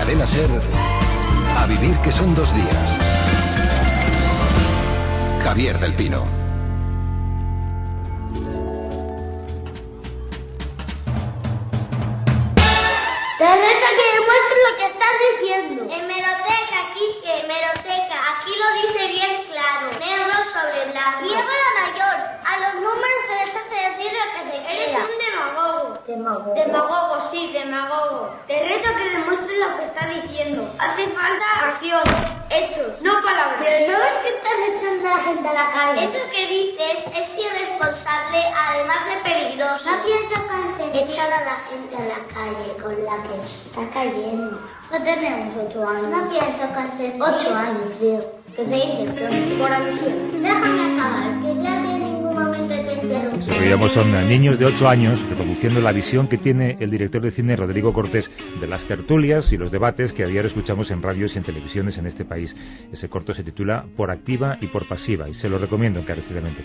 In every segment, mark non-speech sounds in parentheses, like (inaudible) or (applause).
cadena Ser, a vivir que son dos días. Javier del Pino. Te reto que demuestres lo que estás diciendo. Hemeroteca, Quique, hemeroteca. Aquí lo dice bien claro. Negro sobre blanco. Diego la mayor. A los números se les hace decir lo que se Eres quiera. un demagogo. Demagogo. Sí, demagogo. Te reto que demuestres lo que está diciendo. Hace falta acción, hechos, no palabras. Pero no ves que estás echando a la gente a la calle. Eso que dices es irresponsable, además de peligroso. No pienso conseguir echar a la gente a la calle con la que está cayendo. No tenemos ocho años. No pienso conseguir. Ocho años, Diego. ¿Qué te dice? Por alusión. Déjame acabar, que ya ningún momento que veíamos son niños de 8 años reproduciendo la visión que tiene el director de cine Rodrigo Cortés de las tertulias y los debates que a diario escuchamos en radios y en televisiones en este país. Ese corto se titula Por activa y por pasiva y se lo recomiendo encarecidamente.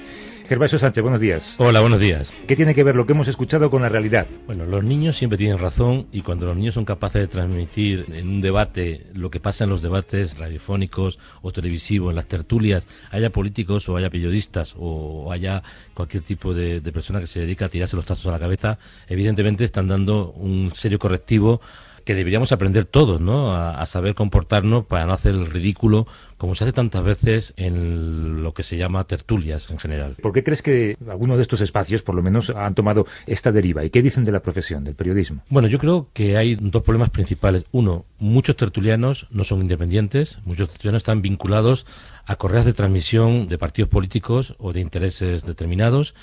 Gervasio Sánchez, buenos días. Hola, buenos días. ¿Qué tiene que ver lo que hemos escuchado con la realidad? Bueno, los niños siempre tienen razón y cuando los niños son capaces de transmitir en un debate lo que pasa en los debates radiofónicos o televisivos, en las tertulias, haya políticos o haya periodistas o haya cualquier tipo de, persona que se dedica a tirarse los tazos a la cabeza, evidentemente están dando un serio correctivo que deberíamos aprender todos, ¿no? A, a saber comportarnos para no hacer el ridículo como se hace tantas veces en lo que se llama tertulias en general. ¿Por qué crees que algunos de estos espacios, por lo menos, han tomado esta deriva? ¿Y qué dicen de la profesión, del periodismo? Bueno, yo creo que hay dos problemas principales. Uno, muchos tertulianos no son independientes, muchos tertulianos están vinculados a correas de transmisión de partidos políticos o de intereses determinados.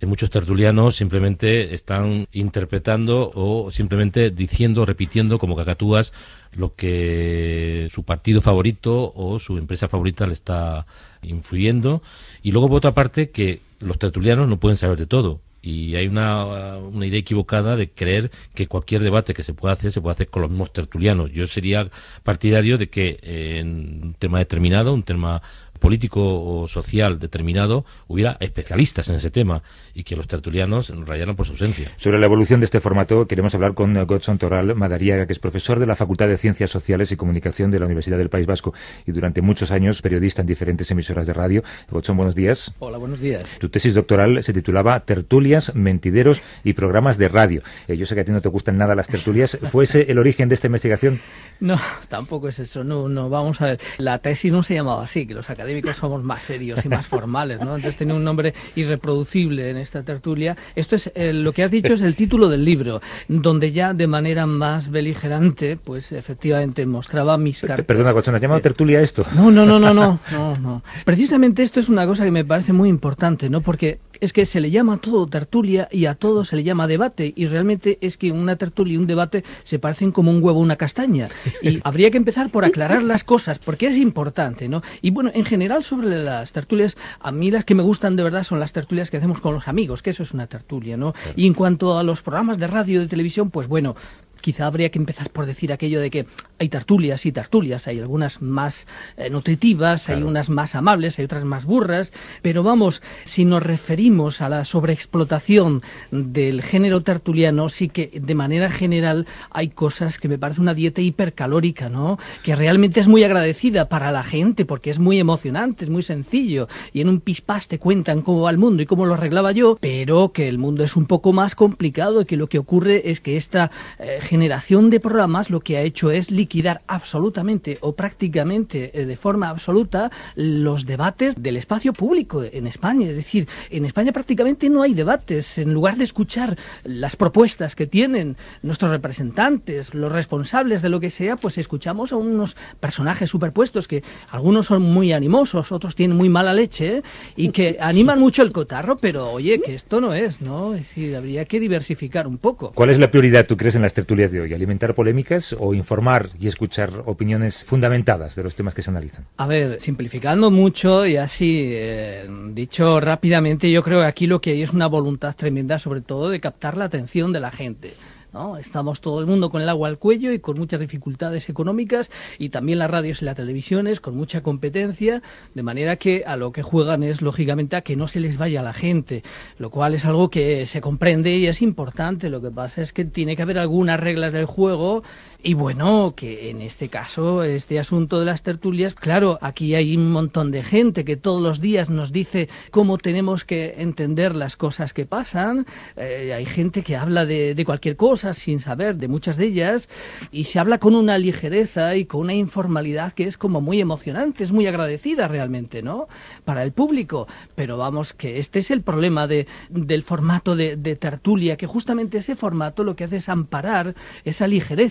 Eh, Muchos tertulianos simplemente están interpretando o simplemente diciendo, repitiendo como cacatúas lo que su partido favorito o su empresa favorita le está influyendo. Y luego, por otra parte, que los tertulianos no pueden saber de todo. Y hay una, una idea equivocada de creer que cualquier debate que se pueda hacer se puede hacer con los mismos tertulianos. Yo sería partidario de que eh, en un tema determinado, un tema político o social determinado, hubiera especialistas en ese tema y que los tertulianos rayaran por su ausencia. Sobre la evolución de este formato queremos hablar con Godson Toral Madariaga, que es profesor de la Facultad de Ciencias Sociales y Comunicación de la Universidad del País Vasco y durante muchos años periodista en diferentes emisoras de radio. Godson, buenos días. Hola, buenos días. Tu tesis doctoral se titulaba Tertulias, mentideros y programas de radio. Eh, yo sé que a ti no te gustan nada las tertulias. (laughs) ¿Fue ese el origen de esta investigación? No, tampoco es eso. No, no, vamos a ver. La tesis no se llamaba así, que los académicos somos más serios y más formales, ¿no? Entonces tenía un nombre irreproducible en esta tertulia. Esto es, eh, lo que has dicho es el título del libro, donde ya de manera más beligerante, pues efectivamente mostraba mis cartas. Perdona, Godson, ¿has llamado tertulia a esto? No, no, no, no, no, no, no. Precisamente esto es una cosa que me parece muy importante, ¿no? Porque es que se le llama a todo tertulia y a todo se le llama debate y realmente es que una tertulia y un debate se parecen como un huevo a una castaña y habría que empezar por aclarar las cosas porque es importante, ¿no? Y bueno, en general sobre las tertulias, a mí las que me gustan de verdad son las tertulias que hacemos con los amigos, que eso es una tertulia, ¿no? Y en cuanto a los programas de radio y de televisión, pues bueno, quizá habría que empezar por decir aquello de que hay tertulias y tertulias, hay algunas más eh, nutritivas, Claro. hay unas más amables, hay otras más burras, pero vamos, si nos referimos a la sobreexplotación del género tertuliano, sí que de manera general hay cosas que me parece una dieta hipercalórica, ¿no? Que realmente es muy agradecida para la gente porque es muy emocionante, es muy sencillo y en un pispás te cuentan cómo va el mundo y cómo lo arreglaba yo, pero que el mundo es un poco más complicado y que lo que ocurre es que esta eh, generación de programas lo que ha hecho es liquidar absolutamente o prácticamente eh, de forma absoluta los debates del espacio público en España. Es decir, en España prácticamente no hay debates. En lugar de escuchar las propuestas que tienen nuestros representantes, los responsables de lo que sea, pues escuchamos a unos personajes superpuestos que algunos son muy animosos, otros tienen muy mala leche ¿eh? y que animan mucho el cotarro, pero oye, que esto no es, ¿no? Es decir, habría que diversificar un poco. ¿Cuál es la prioridad, tú crees, en las tertulias ¿Alimentar polémicas o informar y escuchar opiniones fundamentadas de los temas que se analizan? A ver, simplificando mucho y así eh, dicho rápidamente, yo creo que aquí lo que hay es una voluntad tremenda, sobre todo de captar la atención de la gente. ¿No? Estamos todo el mundo con el agua al cuello y con muchas dificultades económicas y también las radios y las televisiones con mucha competencia, de manera que a lo que juegan es lógicamente a que no se les vaya la gente, lo cual es algo que se comprende y es importante. Lo que pasa es que tiene que haber algunas reglas del juego y bueno, que en este caso, este asunto de las tertulias, claro, aquí hay un montón de gente que todos los días nos dice cómo tenemos que entender las cosas que pasan. Eh, hay gente que habla de, de, cualquier cosa sin saber de muchas de ellas y se habla con una ligereza y con una informalidad que es como muy emocionante, es muy agradecida realmente, ¿no? Para el público. Pero vamos, que este es el problema de, del formato de, de tertulia, que justamente ese formato lo que hace es amparar esa ligereza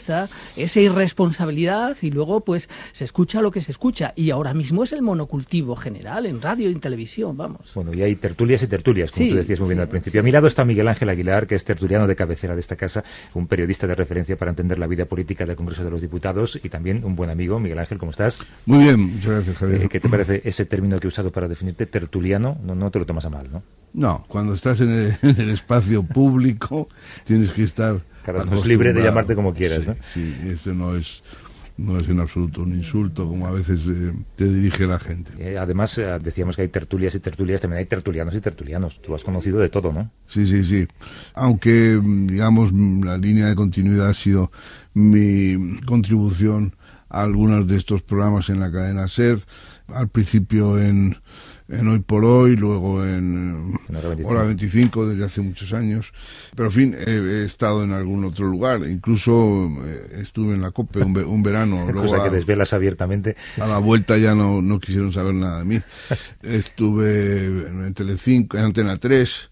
esa irresponsabilidad y luego pues se escucha lo que se escucha y ahora mismo es el monocultivo general en radio y en televisión, vamos. Bueno, y hay tertulias y tertulias, como tú decías muy bien al principio. A mi lado está Miguel Ángel Aguilar, que es tertuliano de cabecera de esta casa, un periodista de referencia para entender la vida política del Congreso de los Diputados y también un buen amigo. Miguel Ángel, ¿cómo estás? Muy bien, muchas gracias, Javier. Eh, ¿Qué te parece ese término que he usado para definirte tertuliano? No, no te lo tomas a mal, ¿no? No, cuando estás en el, (laughs) en el espacio público tienes que estar cada uno es libre de llamarte como quieras, sí, ¿no? Sí, eso no es no es en absoluto un insulto como a veces eh, te dirige la gente. Eh, además, eh, decíamos que hay tertulias y tertulias, también hay tertulianos y tertulianos. Tú has conocido de todo, ¿no? Sí, sí, sí. Aunque, digamos, la línea de continuidad ha sido mi contribución a algunos de estos programas en la cadena SER, al principio en en Hoy por Hoy, luego en, Hora 25 desde hace muchos años. Pero, en fin, he, he, estado en algún otro lugar. Incluso eh, estuve en la COPE un, un verano. (laughs) Cosa que desvelas abiertamente. A la vuelta ya no, no quisieron saber nada de mí. (laughs) Estuve en Telecinco, en Antena 3.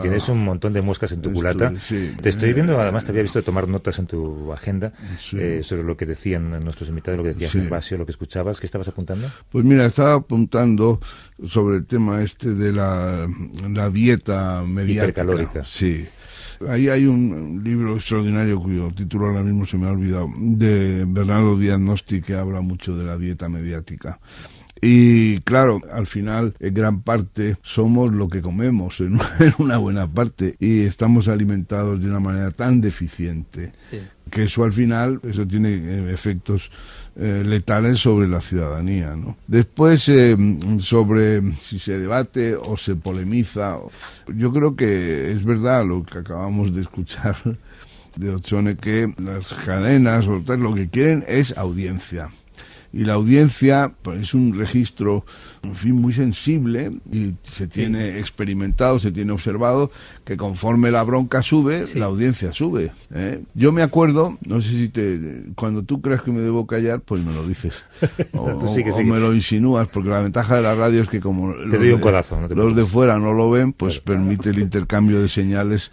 Tienes un montón de moscas en tu culata. sí. Te estoy viendo, además te había visto tomar notas en tu agenda Sí. eh, sobre lo que decían nuestros invitados, lo que decía Sí. Gervasio, lo que escuchabas. ¿Qué estabas apuntando? Pues mira, estaba apuntando sobre el tema este de la, la dieta mediática. Hipercalórica. Sí. Ahí hay un libro extraordinario cuyo título ahora mismo se me ha olvidado, de Bernardo Diagnosti, que habla mucho de la dieta mediática. Y claro, al final, en gran parte, somos lo que comemos, (laughs) en una buena parte, y estamos alimentados de una manera tan deficiente Sí. que eso al final, eso tiene eh, efectos eh, letales sobre la ciudadanía. ¿no? Después, eh, sobre si se debate o se polemiza, yo creo que es verdad lo que acabamos de escuchar (laughs) de Ochone, que las cadenas o tal, lo que quieren es audiencia. Y la audiencia pues, es un registro, en fin, muy sensible y se tiene experimentado, se tiene observado que conforme la bronca sube, Sí. la audiencia sube. ¿eh? Yo me acuerdo, no sé si te, cuando tú creas que me debo callar, pues me lo dices. (laughs) O, me lo insinúas, porque la ventaja de la radio es que como los un de- codazo, no te los de preocupes. fuera no lo ven, pues permite el intercambio de señales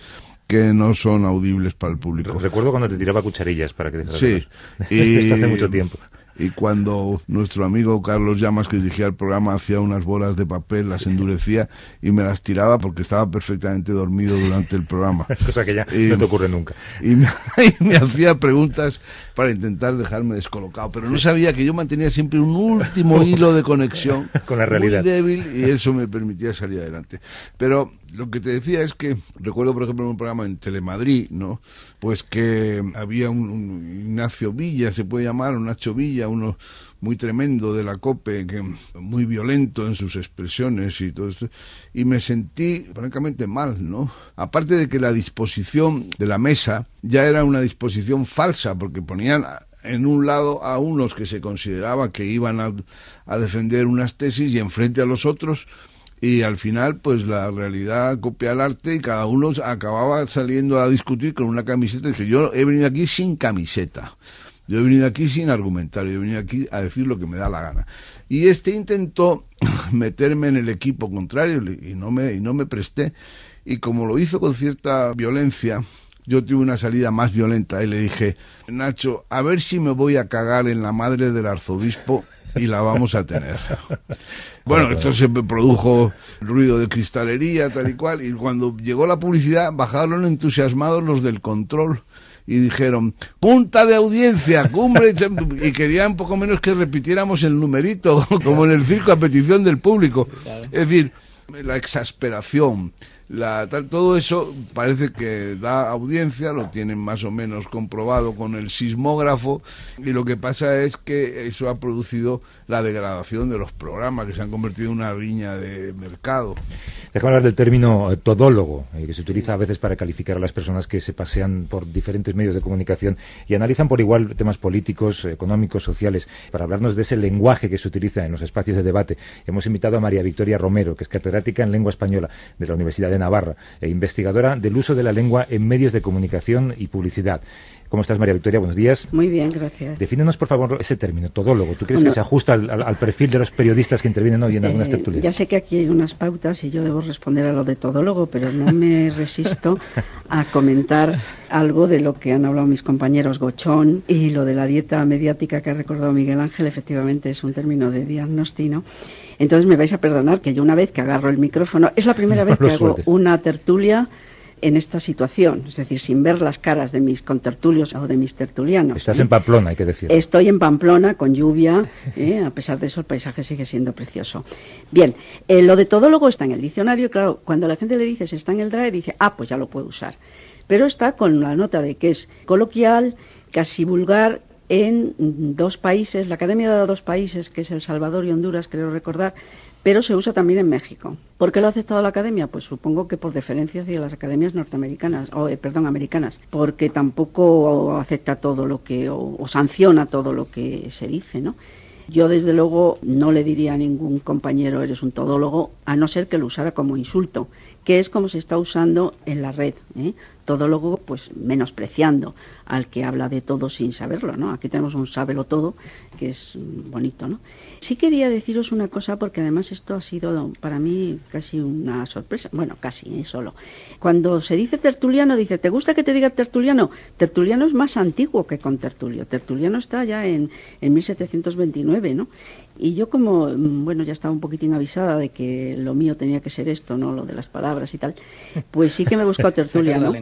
que no son audibles para el público. Recuerdo cuando te tiraba cucharillas para que dejaras Sí. (laughs) Esto hace mucho tiempo. Y cuando nuestro amigo Carlos Llamas, que dirigía el programa, hacía unas bolas de papel, las endurecía y me las tiraba porque estaba perfectamente dormido durante el programa. (laughs) Cosa que ya Y- no te ocurre nunca. (laughs) Y me, (laughs) y me hacía preguntas para intentar dejarme descolocado, pero no sabía que yo mantenía siempre un último hilo de conexión Con la realidad. muy débil y eso me permitía salir adelante. Pero lo que te decía es que recuerdo, por ejemplo, en un programa en Telemadrid, ¿no? Pues que había un, un Ignacio Villa, se puede llamar, un Nacho Villa, uno muy tremendo de la COPE, que muy violento en sus expresiones y todo esto, y me sentí francamente mal, ¿no? Aparte de que la disposición de la mesa ya era una disposición falsa, porque ponían en un lado a unos que se consideraba que iban a, a defender unas tesis y enfrente a los otros y al final pues la realidad copia el arte y cada uno acababa saliendo a discutir con una camiseta y dije yo he venido aquí sin camiseta yo he venido aquí sin argumentario, yo he venido aquí a decir lo que me da la gana. Y este intentó (laughs) meterme en el equipo contrario y no me, y no me presté. Y como lo hizo con cierta violencia, yo tuve una salida más violenta y le dije, Nacho, a ver si me voy a cagar en la madre del arzobispo y la vamos a tener. (laughs) Bueno, esto se produjo ruido de cristalería, tal y cual, y cuando llegó la publicidad bajaron entusiasmados los del control y dijeron, punta de audiencia, cumbre, y querían poco menos que repitiéramos el numerito, (laughs) como en el circo a petición del público. Es decir, la exasperación, la, todo eso parece que da audiencia, lo tienen más o menos comprobado con el sismógrafo y lo que pasa es que eso ha producido la degradación de los programas que se han convertido en una riña de mercado. Déjame hablar del término todólogo, eh, que se utiliza a veces para calificar a las personas que se pasean por diferentes medios de comunicación y analizan por igual temas políticos, económicos, sociales. Para hablarnos de ese lenguaje que se utiliza en los espacios de debate, hemos invitado a María Victoria Romero, que es catedrática en lengua española de la Universidad de Navarra e investigadora del uso de la lengua en medios de comunicación y publicidad. ¿Cómo estás, María Victoria? Buenos días. Muy bien, gracias. Defínenos, por favor, ese término, todólogo. ¿Tú crees que se ajusta al, perfil de los periodistas que intervienen hoy en algunas eh, tertulias? Ya sé que aquí hay unas pautas y yo debo responder a lo de todólogo, pero no me resisto a comentar algo de lo que han hablado mis compañeros Gochón y lo de la dieta mediática que ha recordado Miguel Ángel, efectivamente es un término de diagnóstico. Entonces me vais a perdonar que yo una vez que agarro el micrófono, es la primera vez que hago una tertulia en esta situación, es decir, sin ver las caras de mis contertulios o de mis tertulianos. Estás en Pamplona, hay que decir. Estoy en Pamplona con lluvia, ¿eh? a pesar de eso el paisaje sigue siendo precioso. Bien, eh, lo de todólogo está en el diccionario, claro, cuando la gente le dice si está en el DRAE, dice, ah, pues ya lo puedo usar. Pero está con la nota de que es coloquial, casi vulgar, en dos países, la Academia da dos países, que es El Salvador y Honduras, creo recordar, pero se usa también en México. ¿Por qué lo ha aceptado la academia? Pues supongo que por deferencia hacia las academias norteamericanas, o eh, perdón, americanas, porque tampoco acepta todo lo que, o, sanciona todo lo que se dice, ¿no? Yo, desde luego, no le diría a ningún compañero eres un todólogo, a no ser que lo usara como insulto, que es como se está usando en la red. ¿eh? Todólogo, pues menospreciando al que habla de todo sin saberlo, ¿no? Aquí tenemos un sábelo todo, que es bonito, ¿no? Sí quería deciros una cosa, porque además esto ha sido para mí casi una sorpresa. Bueno, casi, ¿eh? solo. Cuando se dice tertuliano, dice, ¿te gusta que te diga tertuliano? Tertuliano es más antiguo que con tertulio. Tertuliano está ya en, en 1729, ¿no? Y yo como, mm, bueno, ya estaba un poquitín avisada de que lo mío tenía que ser esto, ¿no? Lo de las palabras y tal, pues sí que me buscó a (laughs) Tertulia, ¿no?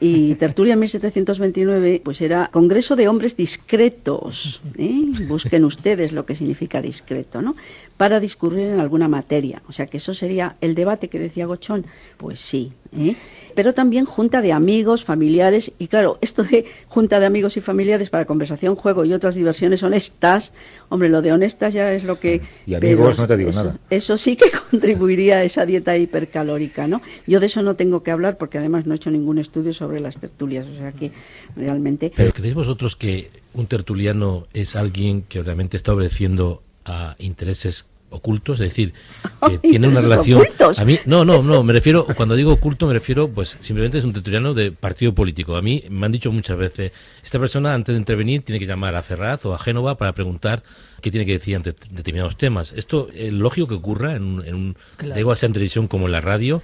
Y Tertulia en 1729, pues era Congreso de Hombres Discretos, ¿eh? Busquen ustedes lo que significa discreto, ¿no? Para discurrir en alguna materia. O sea que eso sería el debate que decía Gochón, pues sí, ¿eh? pero también junta de amigos, familiares, y claro, esto de junta de amigos y familiares para conversación, juego y otras diversiones honestas, hombre, lo de honestas ya es lo que... Y amigos, no te digo eso, nada. Eso sí que (laughs) contribuiría a esa dieta hipercalórica, ¿no? Yo de eso no tengo que hablar porque además no he hecho ningún estudio sobre las tertulias, o sea que realmente... ¿Pero creéis vosotros que un tertuliano es alguien que realmente está obedeciendo a intereses ocultos, es decir, (laughs) que tiene una relación. A mí, no, no, no, me refiero, cuando digo oculto, me refiero, pues simplemente es un tertuliano de partido político. A mí me han dicho muchas veces, esta persona antes de intervenir tiene que llamar a Ferraz o a Génova para preguntar qué tiene que decir ante determinados temas. Esto es lógico que ocurra en un, en un digo, sea en televisión como en la radio.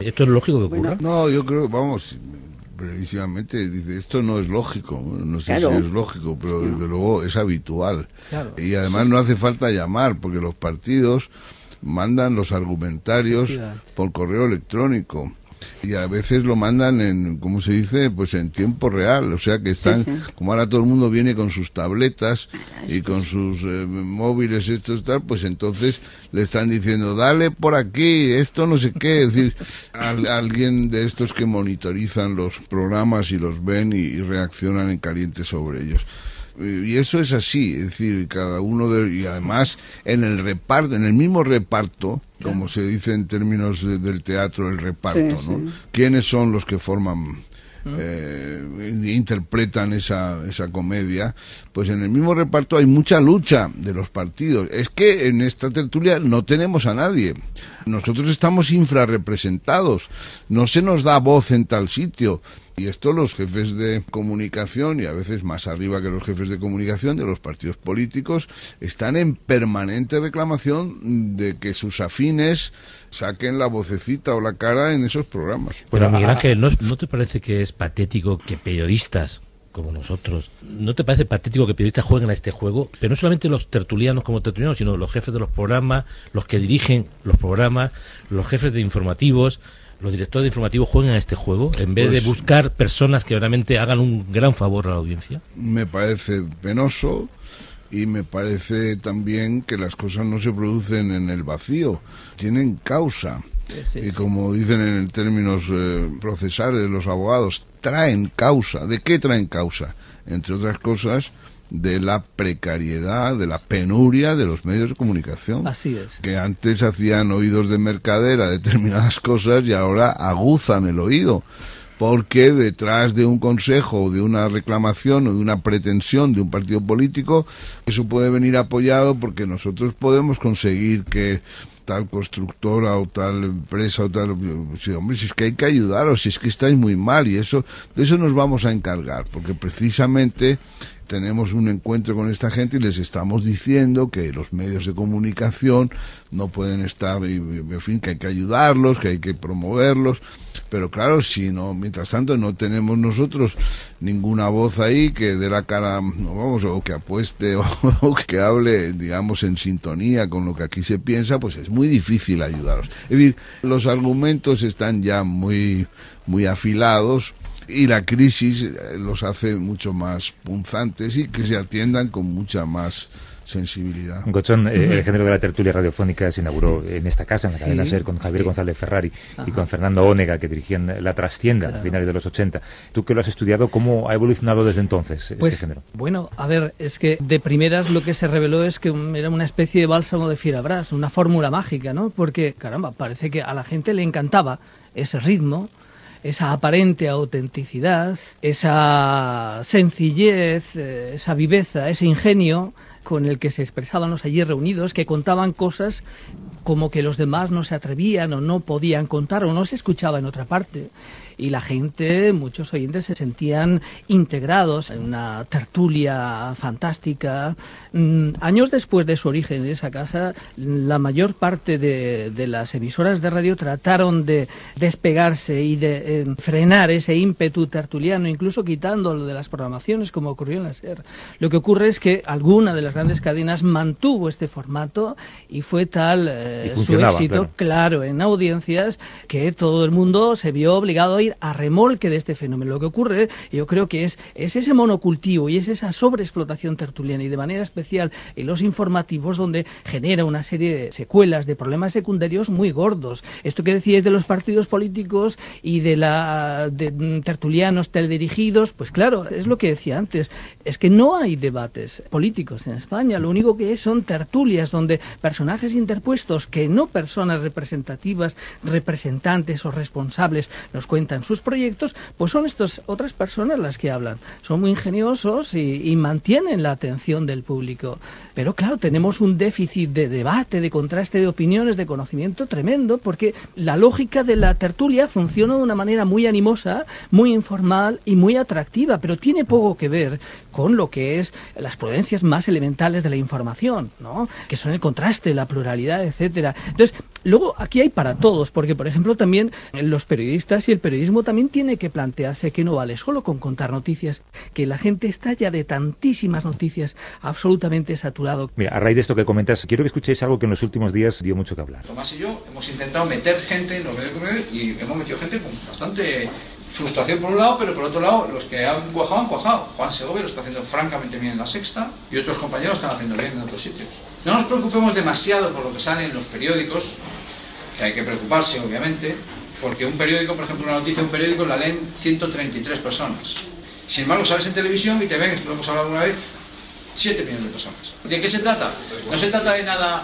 Esto es lógico que ocurra. no, yo creo, vamos, previsivamente dice esto no es lógico no sé si es lógico pero desde luego es habitual. Y además no hace falta llamar porque los partidos mandan los argumentarios por correo electrónico y a veces lo mandan en, ¿cómo se dice? Pues en tiempo real, o sea que están, como ahora todo el mundo viene con sus tabletas y con sus eh, móviles, estos tal, pues entonces le están diciendo, dale por aquí, esto no sé qué, es decir, (laughs) alguien de estos que monitorizan los programas y los ven y reaccionan en caliente sobre ellos y eso es así, es decir, cada uno de, y además en el reparto, en el mismo reparto, como se dice en términos del teatro, el reparto, ¿no? ¿Quiénes son los que forman eh, interpretan esa, esa comedia, pues en el mismo reparto hay mucha lucha de los partidos. Es que en esta tertulia no tenemos a nadie. Nosotros estamos infrarrepresentados. No se nos da voz en tal sitio. Y esto los jefes de comunicación, y a veces más arriba que los jefes de comunicación de los partidos políticos, están en permanente reclamación de que sus afines saquen la vocecita o la cara en esos programas. Pero Miguel Ángel, ¿no, ¿no te parece que es patético que periodistas como nosotros. ¿No te parece patético que periodistas jueguen a este juego? Pero no solamente los tertulianos como tertulianos, sino los jefes de los programas, los que dirigen los programas, los jefes de informativos, los directores de informativos jueguen a este juego en vez de pues buscar personas que realmente hagan un gran favor a la audiencia? Me parece penoso y me parece también que las cosas no se producen en el vacío, tienen causa. y como dicen en términos eh, procesales los abogados, traen causa. ¿De qué traen causa? Entre otras cosas, de la precariedad, de la penuria de los medios de comunicación. Así es. Que antes hacían oídos de mercadera determinadas cosas y ahora aguzan el oído. Porque detrás de un consejo o de una reclamación o de una pretensión de un partido político, eso puede venir apoyado porque nosotros podemos conseguir que tal constructora o tal empresa o tal sí, hombre si es que hay que ayudaros si es que estáis muy mal y eso de eso nos vamos a encargar porque precisamente tenemos un encuentro con esta gente y les estamos diciendo que los medios de comunicación no pueden estar, en fin, que hay que ayudarlos, que hay que promoverlos, pero claro, si no, mientras tanto no tenemos nosotros ninguna voz ahí que dé la cara, vamos, o que apueste (laughs) o, que hable, digamos, en sintonía con lo que aquí se piensa, pues es difícil ayudarlos. Es decir, los argumentos están ya muy, muy afilados y la crisis eh, los hace mucho más punzantes y que se atiendan con mucha más sensibilidad. Gochón, eh, el género de la tertulia radiofónica se inauguró en esta casa, en la cadena SER, con Javier González Ferrari y con Fernando Ónega, que dirigían La Trastienda a finales de los 80. Tú que lo has estudiado, ¿cómo ha evolucionado desde entonces este pues, género? Bueno, a ver, es que de primeras lo que se reveló es que era una especie de bálsamo de Fierabras, una fórmula mágica, ¿no? Porque, caramba, parece que a la gente le encantaba ese ritmo, esa aparente autenticidad, esa sencillez, eh, esa viveza, ese ingenio con el que se expresaban los allí reunidos, que contaban cosas como que los demás no se atrevían o no podían contar o no se escuchaba en otra parte y la gente, muchos oyentes se sentían integrados en una tertulia fantástica. Mm, años después de su origen en esa casa, la mayor parte de, las emisoras de radio trataron de despegarse y de eh, frenar ese ímpetu tertuliano, incluso quitándolo de las programaciones, como ocurrió en la SER. Lo que ocurre es que alguna de las grandes cadenas mantuvo este formato y fue tal eh, su éxito, claro. en audiencias, que todo el mundo se vio obligado a a remolque de este fenómeno. Lo que ocurre, yo creo que es, es ese monocultivo y es esa sobreexplotación tertuliana y de manera especial en los informativos donde genera una serie de secuelas, de problemas secundarios muy gordos. Esto que decíais de los partidos políticos y de la de tertulianos teledirigidos, pues claro, es lo que decía antes, es que no hay debates políticos en España, lo único que es son tertulias donde personajes interpuestos que no personas representativas, representantes o responsables nos cuentan sus proyectos, pues son estas otras personas las que hablan. Son muy ingeniosos y, mantienen la atención del público. Pero claro, tenemos un déficit de debate, de contraste de opiniones, de conocimiento tremendo, porque la lógica de la tertulia funciona de una manera muy animosa, muy informal y muy atractiva, pero tiene poco que ver con lo que es las prudencias más elementales de la información, ¿no? que son el contraste, la pluralidad, etcétera. Entonces, luego aquí hay para todos, porque por ejemplo también los periodistas y el periodismo también tiene que plantearse que no vale solo con contar noticias, que la gente está ya de tantísimas noticias absolutamente saturado. Mira, a raíz de esto que comentas, quiero que escuchéis algo que en los últimos días dio mucho que hablar. Tomás y yo hemos intentado meter gente en los medios de comunicación y hemos metido gente con bastante frustración por un lado, pero por otro lado, los que han cuajado han cuajado. Juan Segovia lo está haciendo francamente bien en la sexta y otros compañeros están haciendo bien en otros sitios. No nos preocupemos demasiado por lo que sale en los periódicos, que hay que preocuparse, obviamente, porque un periódico, por ejemplo, una noticia de un periódico la leen 133 personas. Sin embargo, sales en televisión y te ven, esto lo hemos hablado una vez, 7 millones de personas. ¿De qué se trata? No se trata de nada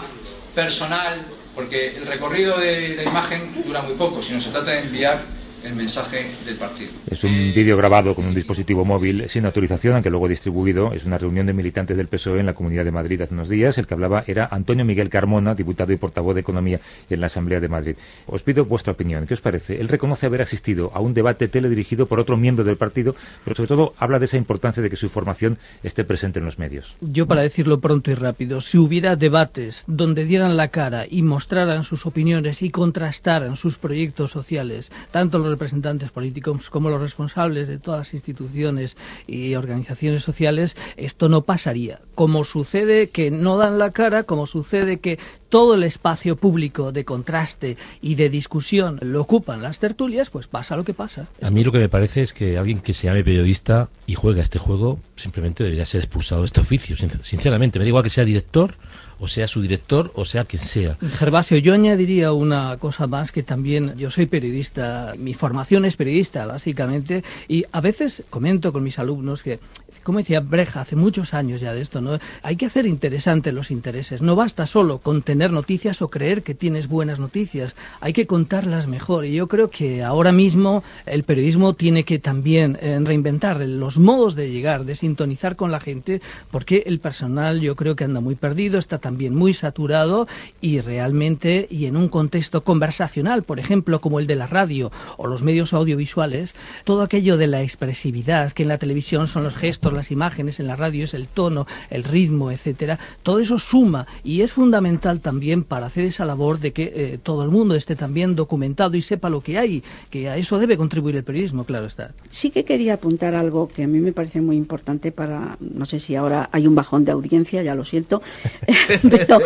personal, porque el recorrido de la imagen dura muy poco, sino se trata de enviar el mensaje del partido. Es un vídeo grabado con un dispositivo móvil sin autorización, aunque luego distribuido. Es una reunión de militantes del PSOE en la Comunidad de Madrid hace unos días. El que hablaba era Antonio Miguel Carmona, diputado y portavoz de Economía en la Asamblea de Madrid. Os pido vuestra opinión. ¿Qué os parece? Él reconoce haber asistido a un debate teledirigido por otro miembro del partido, pero sobre todo habla de esa importancia de que su información esté presente en los medios. Yo, para decirlo pronto y rápido, si hubiera debates donde dieran la cara y mostraran sus opiniones y contrastaran sus proyectos sociales, tanto los representantes políticos como los responsables de todas las instituciones y organizaciones sociales, esto no pasaría. Como sucede que no dan la cara, como sucede que todo el espacio público de contraste y de discusión lo ocupan las tertulias, pues pasa lo que pasa. A mí lo que me parece es que alguien que se llame periodista y juega este juego simplemente debería ser expulsado de este oficio, sinceramente. Me da igual que sea director o sea su director o sea quien sea. Gervasio, yo añadiría una cosa más que también yo soy periodista, mi formación es periodista básicamente y a veces comento con mis alumnos que, como decía Breja hace muchos años ya de esto, ¿no? hay que hacer interesantes los intereses, no basta solo con tener noticias o creer que tienes buenas noticias, hay que contarlas mejor. Y yo creo que ahora mismo el periodismo tiene que también eh, reinventar los modos de llegar, de sintonizar con la gente, porque el personal yo creo que anda muy perdido, está también muy saturado y realmente y en un contexto conversacional, por ejemplo, como el de la radio o los medios audiovisuales, todo aquello de la expresividad, que en la televisión son los gestos, las imágenes, en la radio es el tono, el ritmo, etcétera, todo eso suma y es fundamental también para hacer esa labor de que eh, todo el mundo esté también documentado y sepa lo que hay, que a eso debe contribuir el periodismo, claro está. Sí que quería apuntar algo que a mí me parece muy importante para, no sé si ahora hay un bajón de audiencia, ya lo siento, (laughs) pero,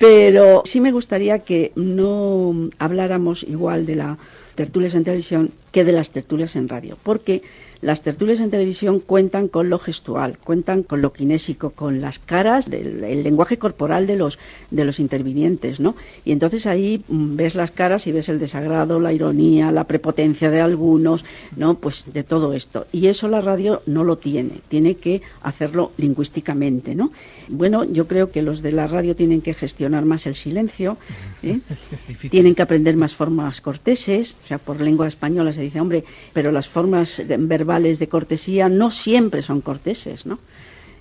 pero sí me gustaría que no habláramos igual de la tertulias en televisión que de las tertulias en radio, porque las tertulias en televisión cuentan con lo gestual, cuentan con lo kinésico, con las caras, del, el lenguaje corporal de los, de los intervinientes, ¿no? Y entonces ahí mm, ves las caras y ves el desagrado, la ironía, la prepotencia de algunos, ¿no? Pues de todo esto. Y eso la radio no lo tiene, tiene que hacerlo lingüísticamente, ¿no? Bueno, yo creo que los de la radio tienen que gestionar más el silencio, ¿eh? (laughs) tienen que aprender más formas corteses, o sea, por lengua española se dice, hombre, pero las formas verbales de cortesía no siempre son corteses, ¿no?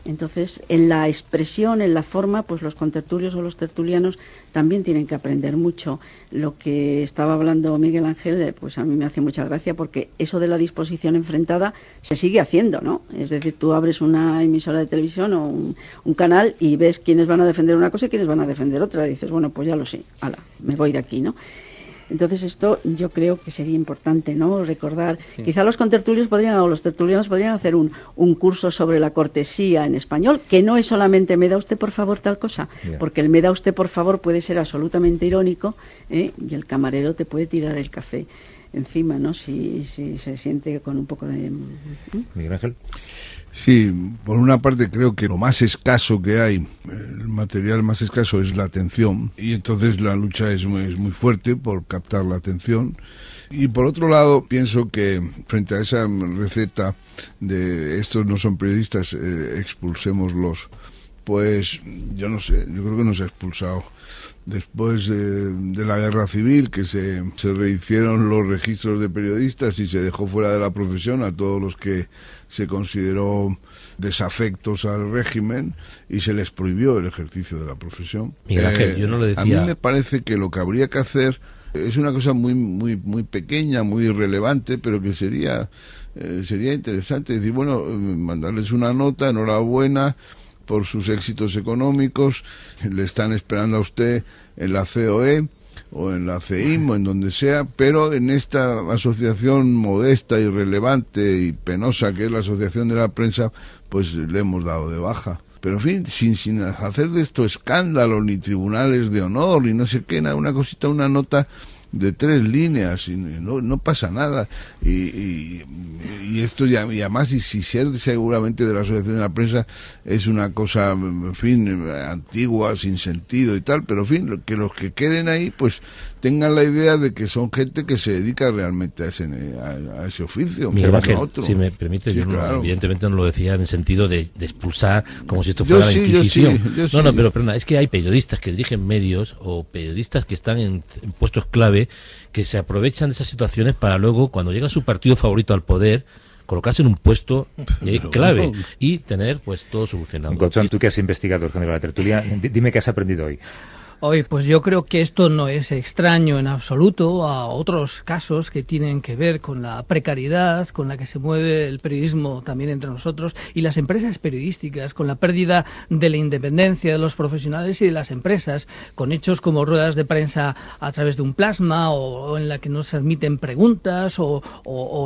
Entonces, en la expresión, en la forma, pues los contertulios o los tertulianos también tienen que aprender mucho. Lo que estaba hablando Miguel Ángel, pues a mí me hace mucha gracia porque eso de la disposición enfrentada se sigue haciendo, ¿no? Es decir, tú abres una emisora de televisión o un, canal y ves quiénes van a defender una cosa y quiénes van a defender otra. Dices, bueno, pues ya lo sé, ala, me voy de aquí, ¿no? Entonces esto yo creo que sería importante, ¿no? Recordar, quizá los contertulios podrían o los tertulianos podrían hacer un, un, curso sobre la cortesía en español, que no es solamente me da usted por favor tal cosa, porque el me da usted por favor puede ser absolutamente irónico ¿eh? y el camarero te puede tirar el café encima, ¿no? Si, si se siente con un poco de... Miguel Ángel. Sí, por una parte creo que lo más escaso que hay, el material más escaso es la atención y entonces la lucha es muy, es muy fuerte por captar la atención. Y por otro lado, pienso que frente a esa receta de estos no son periodistas, eh, expulsémoslos, pues yo no sé, yo creo que nos ha expulsado después de, la guerra civil, que se, se rehicieron los registros de periodistas y se dejó fuera de la profesión a todos los que se consideró desafectos al régimen y se les prohibió el ejercicio de la profesión. Eh, yo no le decía... A mí me parece que lo que habría que hacer es una cosa muy muy muy pequeña, muy irrelevante, pero que sería eh, sería interesante decir, bueno, eh, mandarles una nota, enhorabuena, por sus éxitos económicos, le están esperando a usted en la COE o en la CEIM o en donde sea, pero en esta asociación modesta, irrelevante y penosa que es la Asociación de la Prensa, pues le hemos dado de baja. Pero en fin, sin, sin hacer de esto escándalo, ni tribunales de honor, ni no sé qué, una cosita, una nota de tres líneas y no, no pasa nada. Y, y, esto ya, y además, y si ser seguramente de la Asociación de la Prensa es una cosa, en fin, antigua, sin sentido y tal, pero en fin, que los que queden ahí, pues tengan la idea de que son gente que se dedica realmente a ese, a, ese oficio. si me permite, yo evidentemente no lo decía en el sentido de, expulsar como si esto fuera la Inquisición. no, no, pero perdona, es que hay periodistas que dirigen medios o periodistas que están en, puestos clave que se aprovechan de esas situaciones para luego, cuando llega su partido favorito al poder, colocarse en un puesto eh, clave y tener pues todo solucionado. Gochón, tú que has investigado el género de la tertulia, dime qué has aprendido hoy. Hoy, pues yo creo que esto no es extraño en absoluto a otros casos que tienen que ver con la precariedad con la que se mueve el periodismo también entre nosotros y las empresas periodísticas, con la pérdida de la independencia de los profesionales y de las empresas, con hechos como ruedas de prensa a través de un plasma o, en la que no se admiten preguntas o,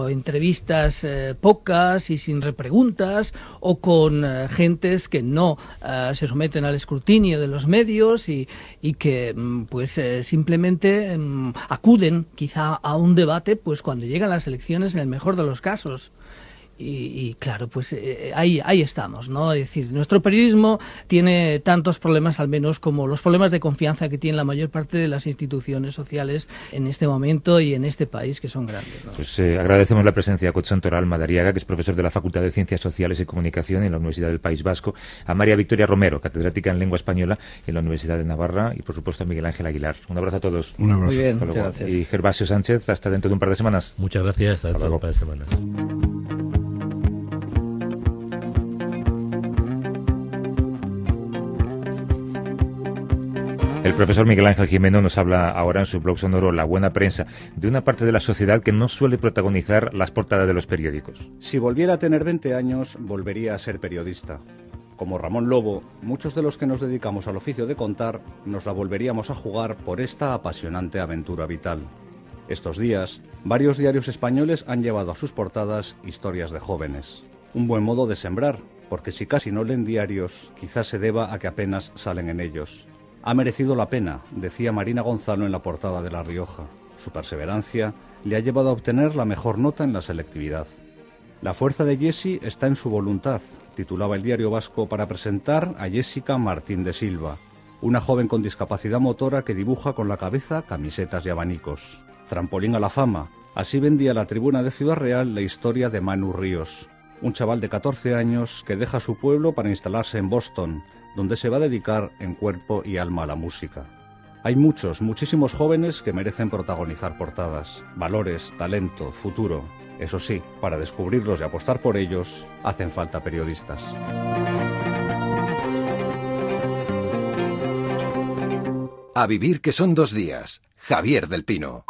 entrevistas eh, pocas y sin repreguntas o con eh, gentes que no eh, se someten al escrutinio de los medios y, y que mm, pues eh, simplemente mm, acuden quizá a un debate pues cuando llegan las elecciones en el mejor de los casos. Y, claro, pues eh, ahí, ahí estamos, ¿no? Es decir, nuestro periodismo tiene tantos problemas al menos como los problemas de confianza que tiene la mayor parte de las instituciones sociales en este momento y en este país, que son grandes. Pues eh, agradecemos la presencia de Cochón Toral Madariaga, que es profesor de la Facultad de Ciencias Sociales y Comunicación en la Universidad del País Vasco, a María Victoria Romero, catedrática en Lengua Española en la Universidad de Navarra, y por supuesto a Miguel Ángel Aguilar. Un abrazo a todos. Un abrazo. Muy bien, muchas gracias. Y Gervasio Sánchez, hasta dentro de un par de semanas. Muchas gracias, hasta, dentro de un par de semanas. Profesor Miguel Ángel Jimeno nos habla ahora en su blog sonoro La Buena Prensa de una parte de la sociedad que no suele protagonizar las portadas de los periódicos. Si volviera a tener 20 años, volvería a ser periodista. Como Ramón Lobo, muchos de los que nos dedicamos al oficio de contar nos la volveríamos a jugar por esta apasionante aventura vital. Estos días, varios diarios españoles han llevado a sus portadas historias de jóvenes. Un buen modo de sembrar, porque si casi no leen diarios, quizás se deba a que apenas salen en ellos. Ha merecido la pena, decía Marina Gonzalo en la portada de La Rioja. Su perseverancia le ha llevado a obtener la mejor nota en la selectividad. La fuerza de Jessie está en su voluntad, titulaba el diario vasco para presentar a Jessica Martín de Silva, una joven con discapacidad motora que dibuja con la cabeza camisetas y abanicos. Trampolín a la fama, así vendía la tribuna de Ciudad Real la historia de Manu Ríos, un chaval de 14 años que deja su pueblo para instalarse en Boston, donde se va a dedicar en cuerpo y alma a la música. Hay muchos, muchísimos jóvenes que merecen protagonizar portadas, valores, talento, futuro. Eso sí, para descubrirlos y apostar por ellos, hacen falta periodistas. A vivir que son dos días. Javier del Pino.